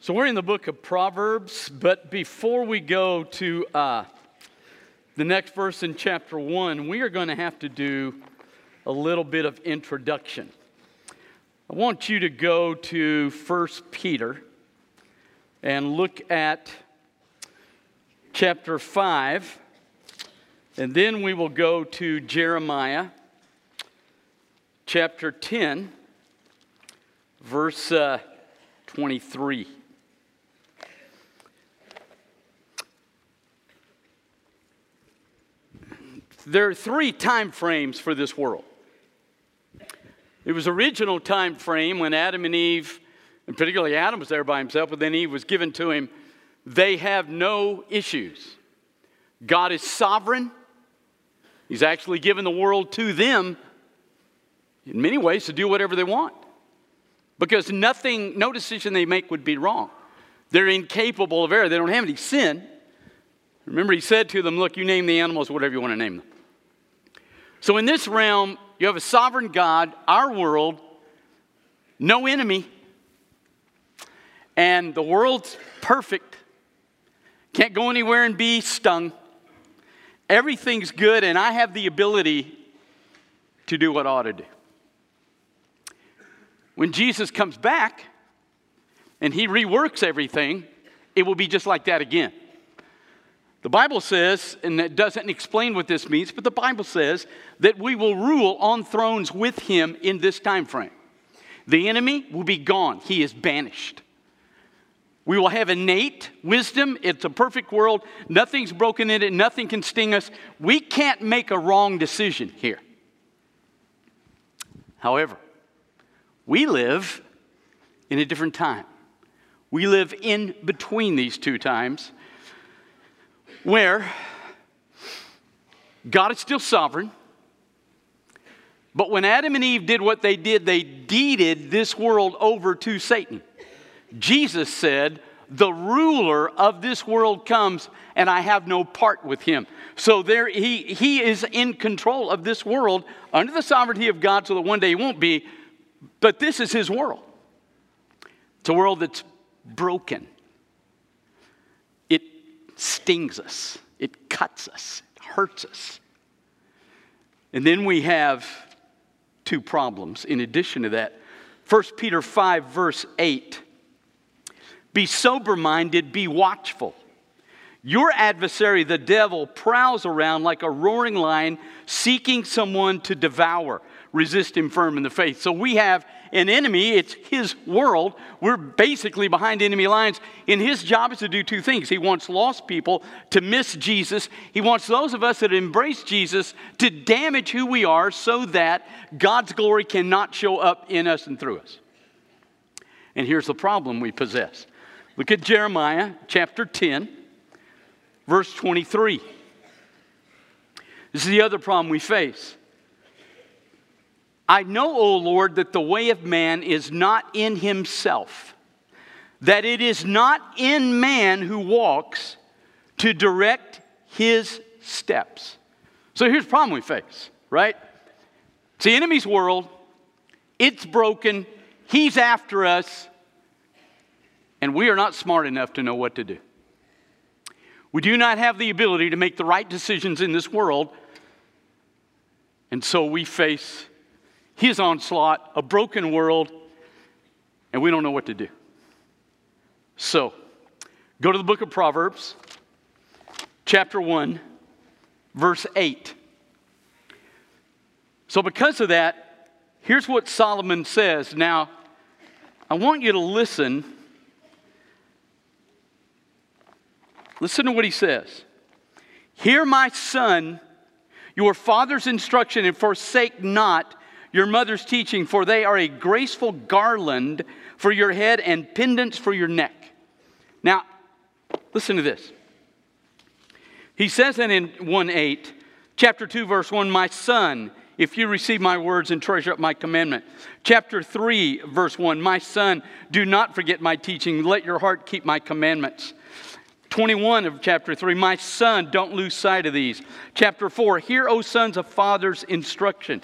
So we're in the book of Proverbs, but before we go to uh, the next verse in chapter one, we are going to have to do a little bit of introduction. I want you to go to 1 Peter and look at chapter 5, and then we will go to Jeremiah chapter 10, verse uh, 23. There are three time frames for this world. It was original time frame when Adam and Eve, and particularly Adam was there by himself, but then Eve was given to him. They have no issues. God is sovereign. He's actually given the world to them in many ways to do whatever they want. Because nothing, no decision they make would be wrong. They're incapable of error. They don't have any sin. Remember, he said to them, Look, you name the animals, whatever you want to name them. So, in this realm, you have a sovereign God, our world, no enemy, and the world's perfect. Can't go anywhere and be stung. Everything's good, and I have the ability to do what I ought to do. When Jesus comes back and he reworks everything, it will be just like that again. The Bible says, and it doesn't explain what this means, but the Bible says that we will rule on thrones with him in this time frame. The enemy will be gone, he is banished. We will have innate wisdom. It's a perfect world. Nothing's broken in it. Nothing can sting us. We can't make a wrong decision here. However, we live in a different time. We live in between these two times where God is still sovereign. But when Adam and Eve did what they did, they deeded this world over to Satan. Jesus said, The ruler of this world comes, and I have no part with him. So there he, he is in control of this world under the sovereignty of God, so that one day he won't be. But this is his world. It's a world that's broken stings us, it cuts us, it hurts us. And then we have two problems in addition to that. 1 Peter 5, verse 8 Be sober minded, be watchful. Your adversary, the devil, prowls around like a roaring lion seeking someone to devour. Resist him firm in the faith. So we have an enemy, it's his world. We're basically behind enemy lines. And his job is to do two things. He wants lost people to miss Jesus, he wants those of us that embrace Jesus to damage who we are so that God's glory cannot show up in us and through us. And here's the problem we possess. Look at Jeremiah chapter 10, verse 23. This is the other problem we face. I know, O Lord, that the way of man is not in himself, that it is not in man who walks to direct his steps. So here's the problem we face, right? It's the enemy's world, it's broken, he's after us, and we are not smart enough to know what to do. We do not have the ability to make the right decisions in this world, and so we face his onslaught, a broken world, and we don't know what to do. So, go to the book of Proverbs, chapter 1, verse 8. So, because of that, here's what Solomon says. Now, I want you to listen. Listen to what he says. Hear, my son, your father's instruction, and forsake not your mother's teaching, for they are a graceful garland for your head and pendants for your neck. Now, listen to this. He says that in 1 8, chapter 2, verse 1, My son, if you receive my words and treasure up my commandment. Chapter 3, verse 1, My son, do not forget my teaching, let your heart keep my commandments. 21 of chapter 3, My son, don't lose sight of these. Chapter 4, Hear, O sons of fathers' instruction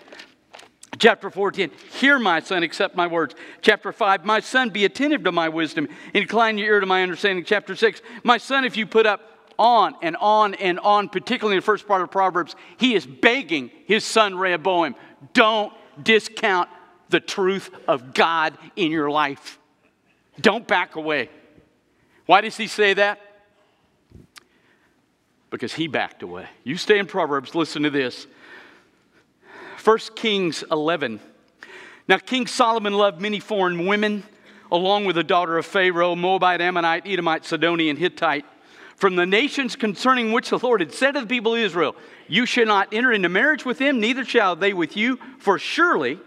Chapter 14, hear my son, accept my words. Chapter 5, my son, be attentive to my wisdom, incline your ear to my understanding. Chapter 6, my son, if you put up on and on and on, particularly in the first part of Proverbs, he is begging his son Rehoboam, don't discount the truth of God in your life. Don't back away. Why does he say that? Because he backed away. You stay in Proverbs, listen to this. 1 Kings 11. Now, King Solomon loved many foreign women, along with the daughter of Pharaoh, Moabite, Ammonite, Edomite, Sidonian, Hittite, from the nations concerning which the Lord had said to the people of Israel, You shall not enter into marriage with them, neither shall they with you, for surely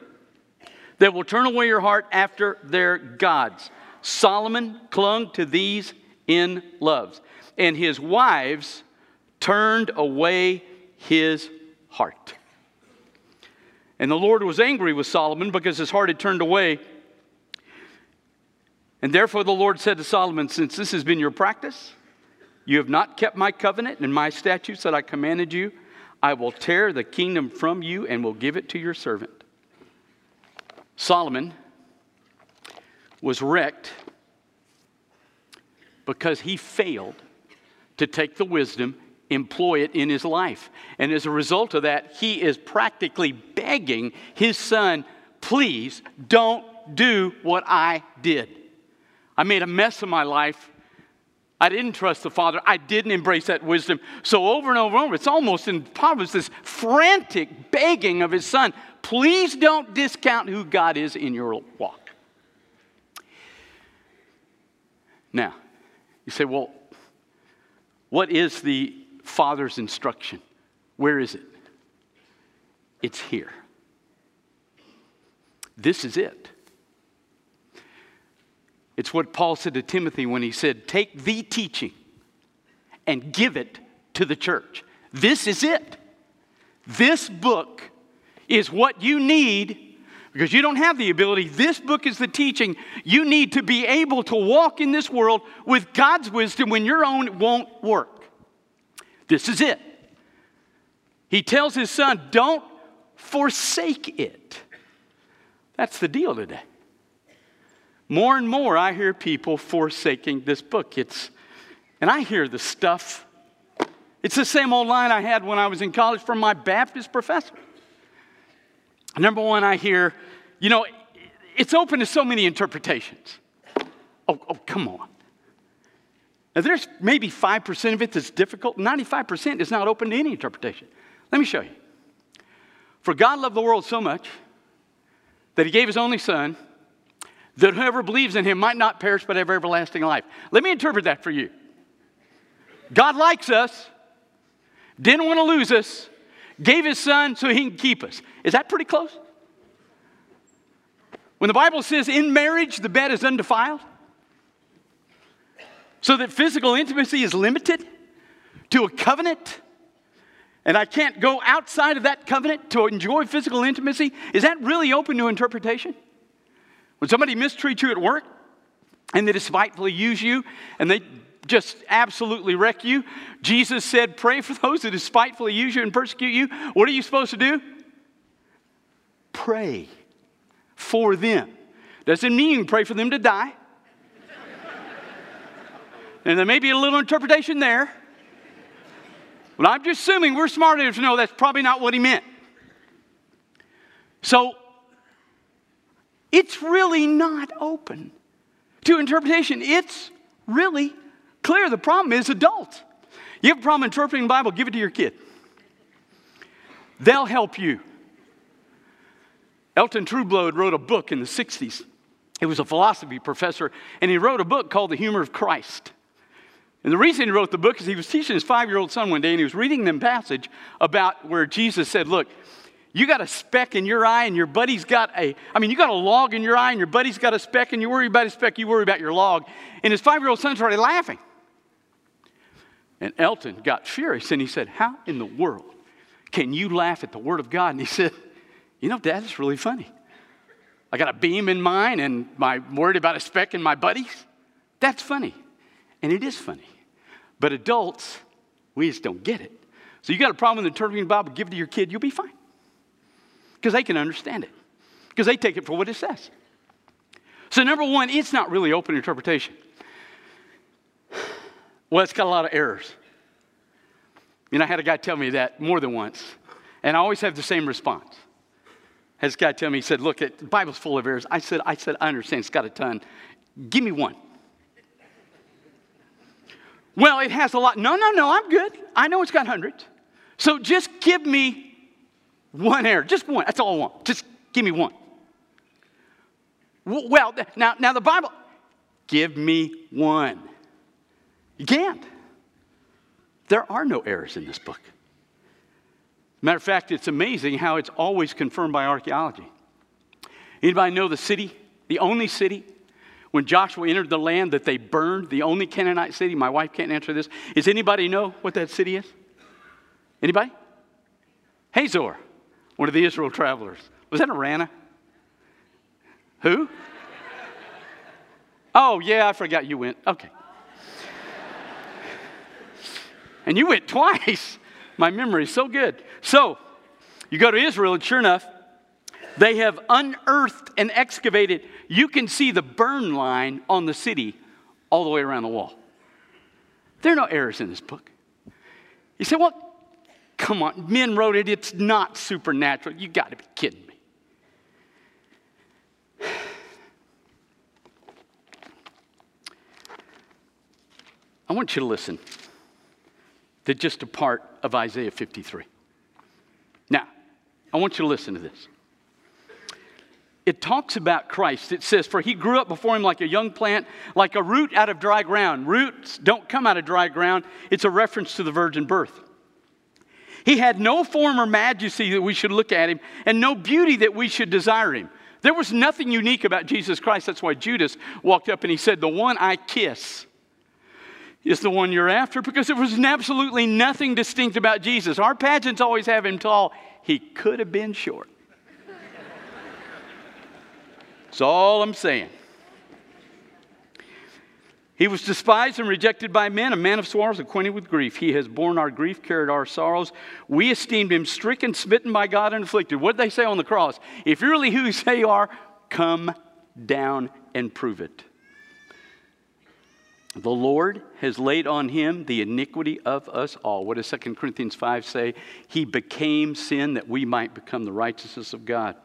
they will turn away your heart after their gods. Solomon clung to these in loves, and his wives turned away his heart. And the Lord was angry with Solomon because his heart had turned away. And therefore the Lord said to Solomon, Since this has been your practice, you have not kept my covenant and my statutes that I commanded you, I will tear the kingdom from you and will give it to your servant. Solomon was wrecked because he failed to take the wisdom employ it in his life. And as a result of that, he is practically begging his son, please don't do what I did. I made a mess of my life. I didn't trust the Father. I didn't embrace that wisdom. So over and over and over, it's almost in Proverbs this frantic begging of his son, please don't discount who God is in your walk. Now, you say, well, what is the Father's instruction. Where is it? It's here. This is it. It's what Paul said to Timothy when he said, Take the teaching and give it to the church. This is it. This book is what you need because you don't have the ability. This book is the teaching. You need to be able to walk in this world with God's wisdom when your own won't work. This is it. He tells his son, Don't forsake it. That's the deal today. More and more, I hear people forsaking this book. It's, and I hear the stuff. It's the same old line I had when I was in college from my Baptist professor. Number one, I hear, you know, it's open to so many interpretations. Oh, oh come on. Now, there's maybe 5% of it that's difficult. 95% is not open to any interpretation. Let me show you. For God loved the world so much that he gave his only son that whoever believes in him might not perish but have everlasting life. Let me interpret that for you. God likes us, didn't want to lose us, gave his son so he can keep us. Is that pretty close? When the Bible says in marriage the bed is undefiled, so that physical intimacy is limited to a covenant and I can't go outside of that covenant to enjoy physical intimacy, is that really open to interpretation? When somebody mistreats you at work and they despitefully use you and they just absolutely wreck you, Jesus said, Pray for those that despitefully use you and persecute you. What are you supposed to do? Pray for them. Doesn't mean pray for them to die. And there may be a little interpretation there. But I'm just assuming we're smart enough to know that's probably not what he meant. So it's really not open to interpretation. It's really clear. The problem is adults. You have a problem interpreting the Bible, give it to your kid. They'll help you. Elton Trueblood wrote a book in the 60s. He was a philosophy professor, and he wrote a book called The Humor of Christ. And the reason he wrote the book is he was teaching his five year old son one day and he was reading them passage about where Jesus said, Look, you got a speck in your eye and your buddy's got a, I mean, you got a log in your eye and your buddy's got a speck and you worry about a speck, you worry about your log. And his five year old son started laughing. And Elton got furious and he said, How in the world can you laugh at the Word of God? And he said, You know, Dad, it's really funny. I got a beam in mine and I'm worried about a speck in my buddy's. That's funny. And it is funny. But adults, we just don't get it. So you got a problem with interpreting the Bible, give it to your kid, you'll be fine. Because they can understand it. because they take it for what it says. So, number one, it's not really open interpretation. Well, it's got a lot of errors. You know, I had a guy tell me that more than once, and I always have the same response. Had this guy tell me, he said, Look, the Bible's full of errors. I said, I said, I understand, it's got a ton. Give me one. Well, it has a lot. No, no, no, I'm good. I know it's got hundreds. So just give me one error. Just one. That's all I want. Just give me one. Well, now, now the Bible, give me one. You can't. There are no errors in this book. Matter of fact, it's amazing how it's always confirmed by archaeology. Anybody know the city, the only city, when Joshua entered the land that they burned, the only Canaanite city? My wife can't answer this. Does anybody know what that city is? Anybody? Hazor, one of the Israel travelers. Was that Arana? Who? Oh, yeah, I forgot you went. Okay. and you went twice. My memory is so good. So, you go to Israel, and sure enough, they have unearthed and excavated. You can see the burn line on the city all the way around the wall. There are no errors in this book. You say, well, come on, men wrote it, it's not supernatural. You got to be kidding me. I want you to listen to just a part of Isaiah 53. Now, I want you to listen to this. It talks about Christ. It says, For he grew up before him like a young plant, like a root out of dry ground. Roots don't come out of dry ground. It's a reference to the virgin birth. He had no form or majesty that we should look at him, and no beauty that we should desire him. There was nothing unique about Jesus Christ. That's why Judas walked up and he said, The one I kiss is the one you're after because there was absolutely nothing distinct about Jesus. Our pageants always have him tall. He could have been short. That's all I'm saying. He was despised and rejected by men, a man of sorrows, acquainted with grief. He has borne our grief, carried our sorrows. We esteemed him stricken, smitten by God, and afflicted. What did they say on the cross? If you're really who you say you are, come down and prove it. The Lord has laid on him the iniquity of us all. What does 2 Corinthians 5 say? He became sin that we might become the righteousness of God.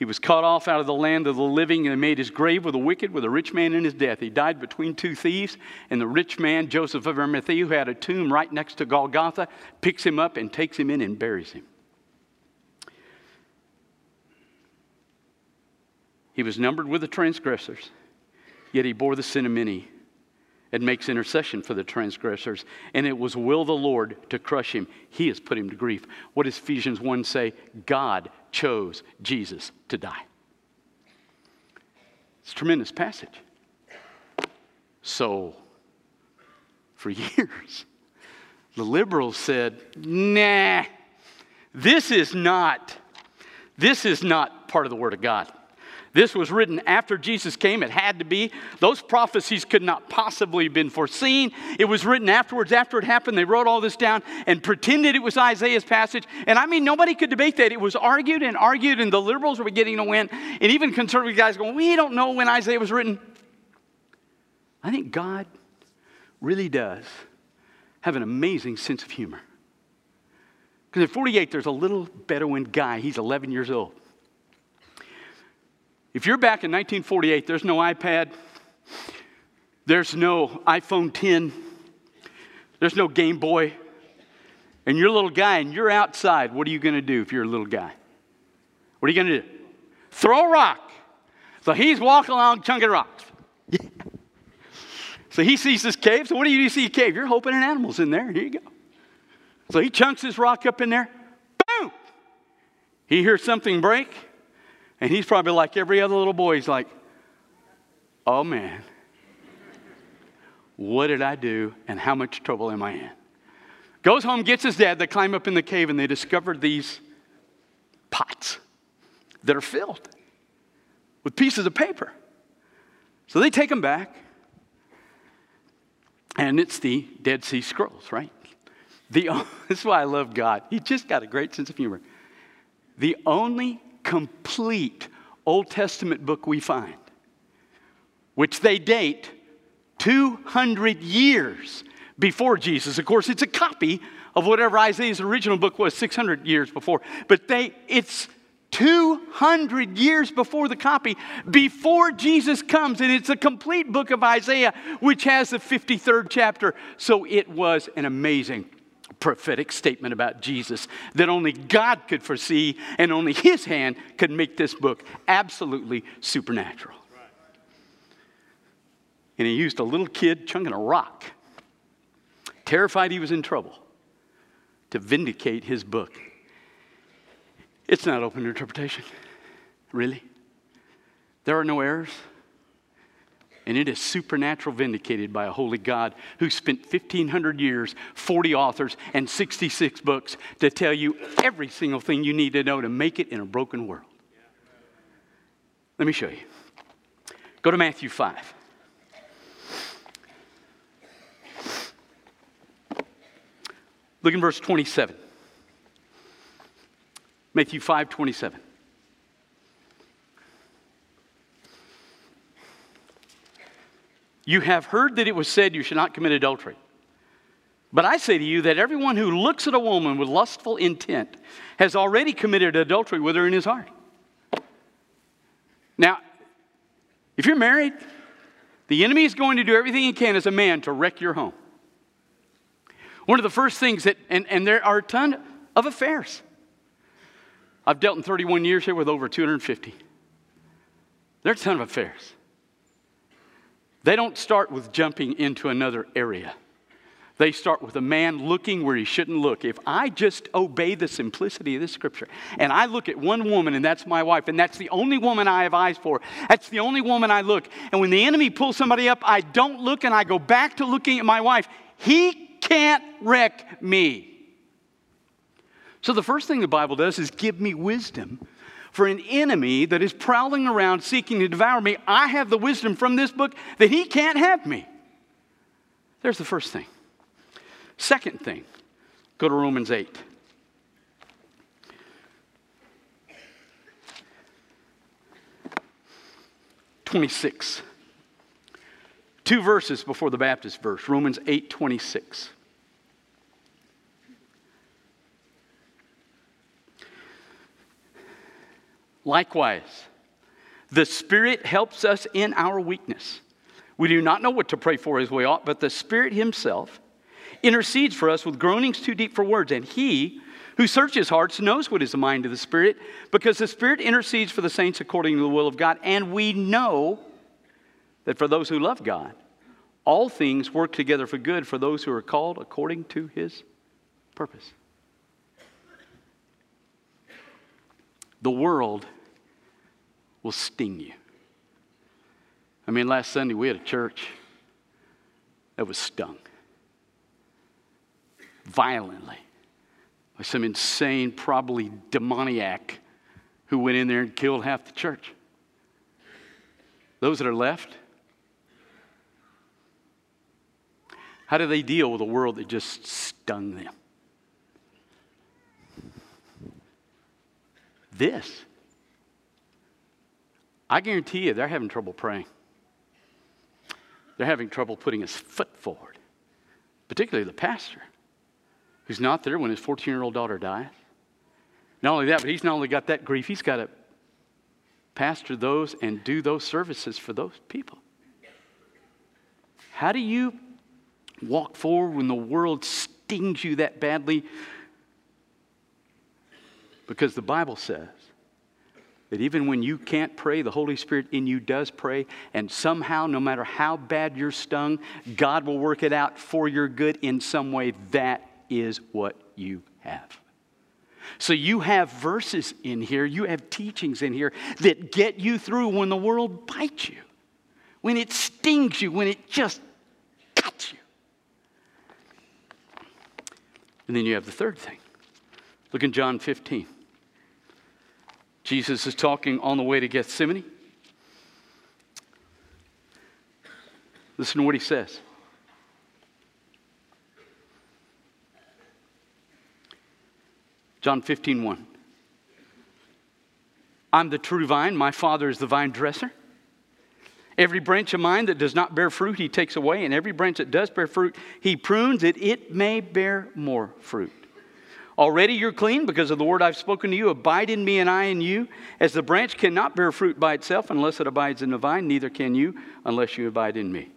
He was cut off out of the land of the living and made his grave with the wicked, with a rich man in his death. He died between two thieves, and the rich man, Joseph of Arimathea, who had a tomb right next to Golgotha, picks him up and takes him in and buries him. He was numbered with the transgressors Yet he bore the sin of many and makes intercession for the transgressors. And it was will the Lord to crush him. He has put him to grief. What does Ephesians 1 say? God chose Jesus to die. It's a tremendous passage. So, for years, the liberals said, nah, this is not, this is not part of the Word of God. This was written after Jesus came. It had to be. Those prophecies could not possibly have been foreseen. It was written afterwards. After it happened, they wrote all this down and pretended it was Isaiah's passage. And I mean, nobody could debate that. It was argued and argued, and the liberals were beginning to win. And even conservative guys going, We don't know when Isaiah was written. I think God really does have an amazing sense of humor. Because in 48, there's a little Bedouin guy. He's 11 years old. If you're back in 1948, there's no iPad, there's no iPhone 10, there's no Game Boy, and you're a little guy and you're outside, what are you going to do if you're a little guy? What are you going to do? Throw a rock. So he's walking along chunking rocks. so he sees this cave. So what do you do see a cave? You're hoping an animal's in there. Here you go. So he chunks his rock up in there. Boom! He hears something break. And he's probably like every other little boy. He's like, oh man, what did I do and how much trouble am I in? Goes home, gets his dad. They climb up in the cave and they discover these pots that are filled with pieces of paper. So they take them back, and it's the Dead Sea Scrolls, right? The, this is why I love God. He just got a great sense of humor. The only complete Old Testament book we find, which they date 200 years before Jesus. Of course, it's a copy of whatever Isaiah's original book was 600 years before, but they, it's 200 years before the copy, before Jesus comes. And it's a complete book of Isaiah, which has the 53rd chapter. So it was an amazing prophetic statement about Jesus that only God could foresee and only His hand could make this book absolutely supernatural. And he used a little kid chunking a rock, terrified he was in trouble, to vindicate his book. It's not open to interpretation. Really? There are no errors. And it is supernatural vindicated by a holy God who spent 1,500 years, 40 authors, and 66 books to tell you every single thing you need to know to make it in a broken world. Let me show you. Go to Matthew 5. Look in verse 27. Matthew 5 27. You have heard that it was said, You should not commit adultery. But I say to you that everyone who looks at a woman with lustful intent has already committed adultery with her in his heart. Now, if you're married, the enemy is going to do everything he can as a man to wreck your home. One of the first things that, and, and there are a ton of affairs. I've dealt in 31 years here with over 250. There are a ton of affairs. They don't start with jumping into another area. They start with a man looking where he shouldn't look. If I just obey the simplicity of this scripture and I look at one woman and that's my wife, and that's the only woman I have eyes for, that's the only woman I look. And when the enemy pulls somebody up, I don't look and I go back to looking at my wife. He can't wreck me. So, the first thing the Bible does is give me wisdom for an enemy that is prowling around seeking to devour me. I have the wisdom from this book that he can't have me. There's the first thing. Second thing, go to Romans 8. Twenty-six. Two verses before the Baptist verse, Romans 8 26. Likewise, the Spirit helps us in our weakness. We do not know what to pray for as we ought, but the Spirit Himself intercedes for us with groanings too deep for words. And He who searches hearts knows what is the mind of the Spirit, because the Spirit intercedes for the saints according to the will of God. And we know that for those who love God, all things work together for good for those who are called according to His purpose. The world will sting you. I mean, last Sunday we had a church that was stung violently by some insane, probably demoniac who went in there and killed half the church. Those that are left, how do they deal with a world that just stung them? This I guarantee you they're having trouble praying. They're having trouble putting his foot forward, particularly the pastor, who's not there when his 14 year old daughter dies. Not only that, but he's not only got that grief, he's got to pastor those and do those services for those people. How do you walk forward when the world stings you that badly? Because the Bible says that even when you can't pray, the Holy Spirit in you does pray, and somehow, no matter how bad you're stung, God will work it out for your good in some way. That is what you have. So you have verses in here, you have teachings in here that get you through when the world bites you, when it stings you, when it just cuts you. And then you have the third thing. Look in John 15. Jesus is talking on the way to Gethsemane. Listen to what he says. John 15, 1. I'm the true vine, my Father is the vine dresser. Every branch of mine that does not bear fruit, he takes away, and every branch that does bear fruit, he prunes it, it may bear more fruit. Already you're clean because of the word I've spoken to you. Abide in me, and I in you. As the branch cannot bear fruit by itself unless it abides in the vine, neither can you unless you abide in me.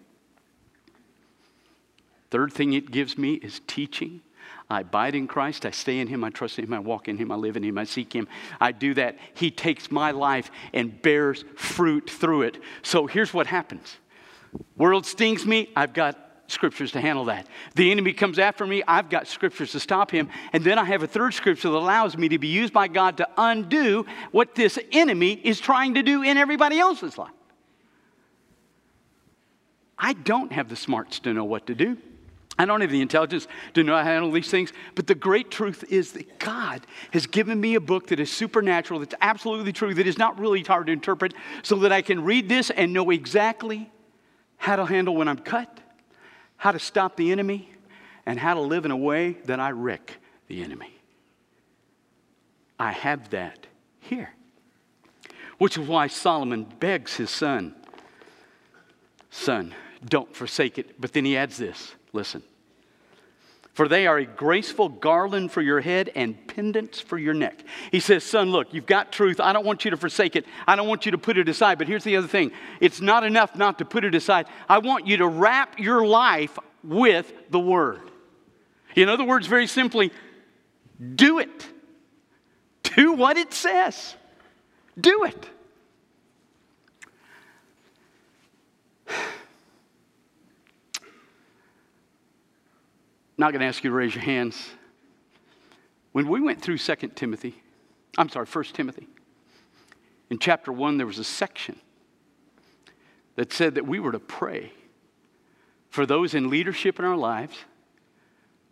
Third thing it gives me is teaching. I abide in Christ. I stay in Him. I trust in Him. I walk in Him. I live in Him. I seek Him. I do that. He takes my life and bears fruit through it. So here's what happens world stings me. I've got scriptures to handle that. The enemy comes after me. I've got scriptures to stop him. And then I have a third scripture that allows me to be used by God to undo what this enemy is trying to do in everybody else's life. I don't have the smarts to know what to do. I don't have the intelligence to know how to handle these things, but the great truth is that God has given me a book that is supernatural, that's absolutely true, that is not really hard to interpret, so that I can read this and know exactly how to handle when I'm cut, how to stop the enemy, and how to live in a way that I wreck the enemy. I have that here, which is why Solomon begs his son, Son, don't forsake it. But then he adds this listen. For they are a graceful garland for your head and pendants for your neck. He says, Son, look, you've got truth. I don't want you to forsake it. I don't want you to put it aside. But here's the other thing it's not enough not to put it aside. I want you to wrap your life with the Word. In other words, very simply, do it. Do what it says. Do it. Not going to ask you to raise your hands. When we went through 2 Timothy, I'm sorry, 1 Timothy, in chapter 1, there was a section that said that we were to pray for those in leadership in our lives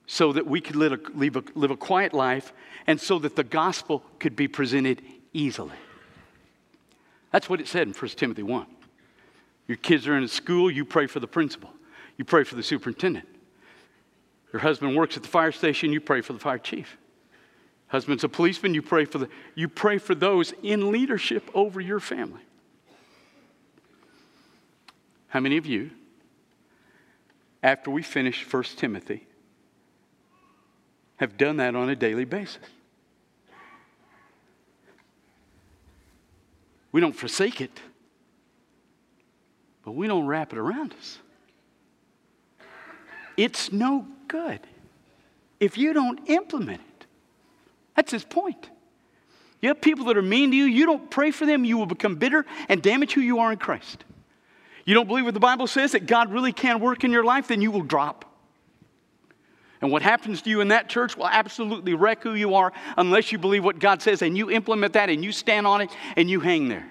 so that we could live a, live a, live a quiet life and so that the gospel could be presented easily. That's what it said in 1 Timothy 1. Your kids are in school, you pray for the principal, you pray for the superintendent. Your husband works at the fire station, you pray for the fire chief. Husband's a policeman, you pray for the you pray for those in leadership over your family. How many of you after we finish 1 Timothy have done that on a daily basis? We don't forsake it, but we don't wrap it around us. It's no good if you don't implement it. That's his point. You have people that are mean to you, you don't pray for them, you will become bitter and damage who you are in Christ. You don't believe what the Bible says that God really can work in your life, then you will drop. And what happens to you in that church will absolutely wreck who you are unless you believe what God says and you implement that and you stand on it and you hang there.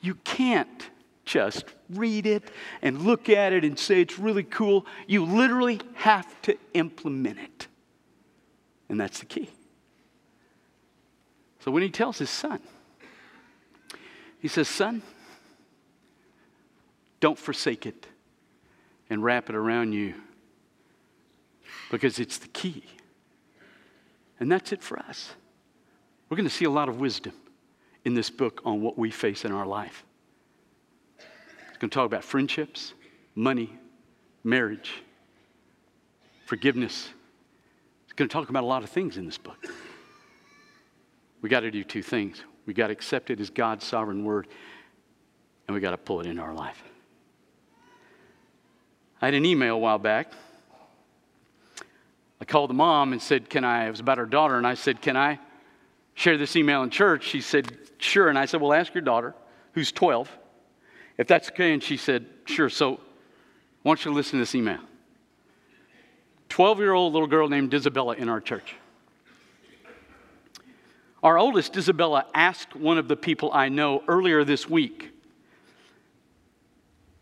You can't just read it and look at it and say it's really cool. You literally have to implement it. And that's the key. So when he tells his son, he says, Son, don't forsake it and wrap it around you because it's the key. And that's it for us. We're going to see a lot of wisdom in this book on what we face in our life going to talk about friendships, money, marriage, forgiveness. It's going to talk about a lot of things in this book. We got to do two things. We got to accept it as God's sovereign word, and we got to pull it into our life. I had an email a while back. I called the mom and said, Can I? It was about her daughter, and I said, Can I share this email in church? She said, Sure. And I said, Well, ask your daughter, who's 12, if that's okay, and she said, Sure. So, I want you to listen to this email. 12 year old little girl named Isabella in our church. Our oldest, Isabella, asked one of the people I know earlier this week,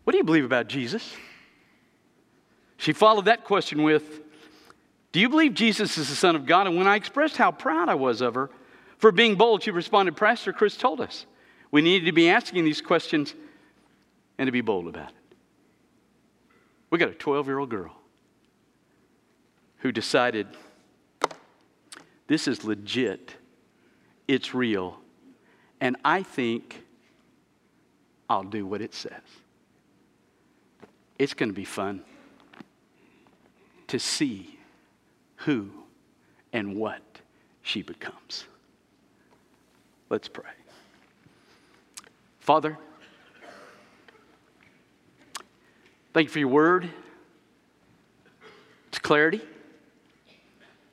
What do you believe about Jesus? She followed that question with, Do you believe Jesus is the Son of God? And when I expressed how proud I was of her for being bold, she responded, Pastor Chris told us we needed to be asking these questions and to be bold about it. We got a 12 year old girl who decided this is legit, it's real, And I think I'll do what it says. It's going to be fun to see who and what she becomes. Let's pray. Father, thank you for your word. It's clarity,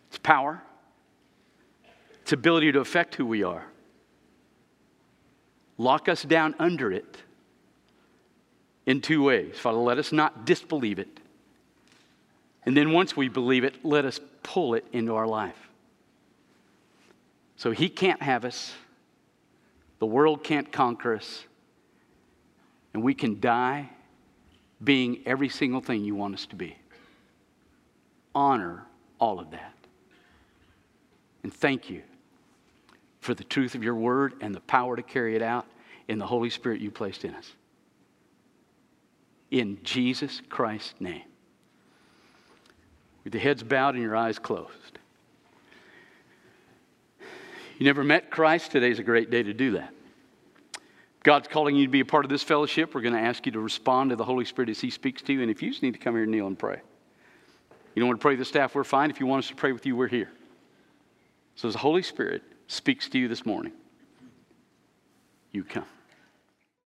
it's power, its ability to affect who we are. Lock us down under it in two ways. Father, let us not disbelieve it. And then once we believe it, let us pull it into our life. So he can't have us, the world can't conquer us, and we can die being every single thing you want us to be. Honor all of that. And thank you for the truth of your word and the power to carry it out in the Holy Spirit you placed in us. In Jesus Christ's name. With your heads bowed and your eyes closed. You never met Christ? Today's a great day to do that. God's calling you to be a part of this fellowship. We're going to ask you to respond to the Holy Spirit as He speaks to you. And if you just need to come here and kneel and pray, you don't want to pray with the staff, we're fine. If you want us to pray with you, we're here. So as the Holy Spirit speaks to you this morning, you come.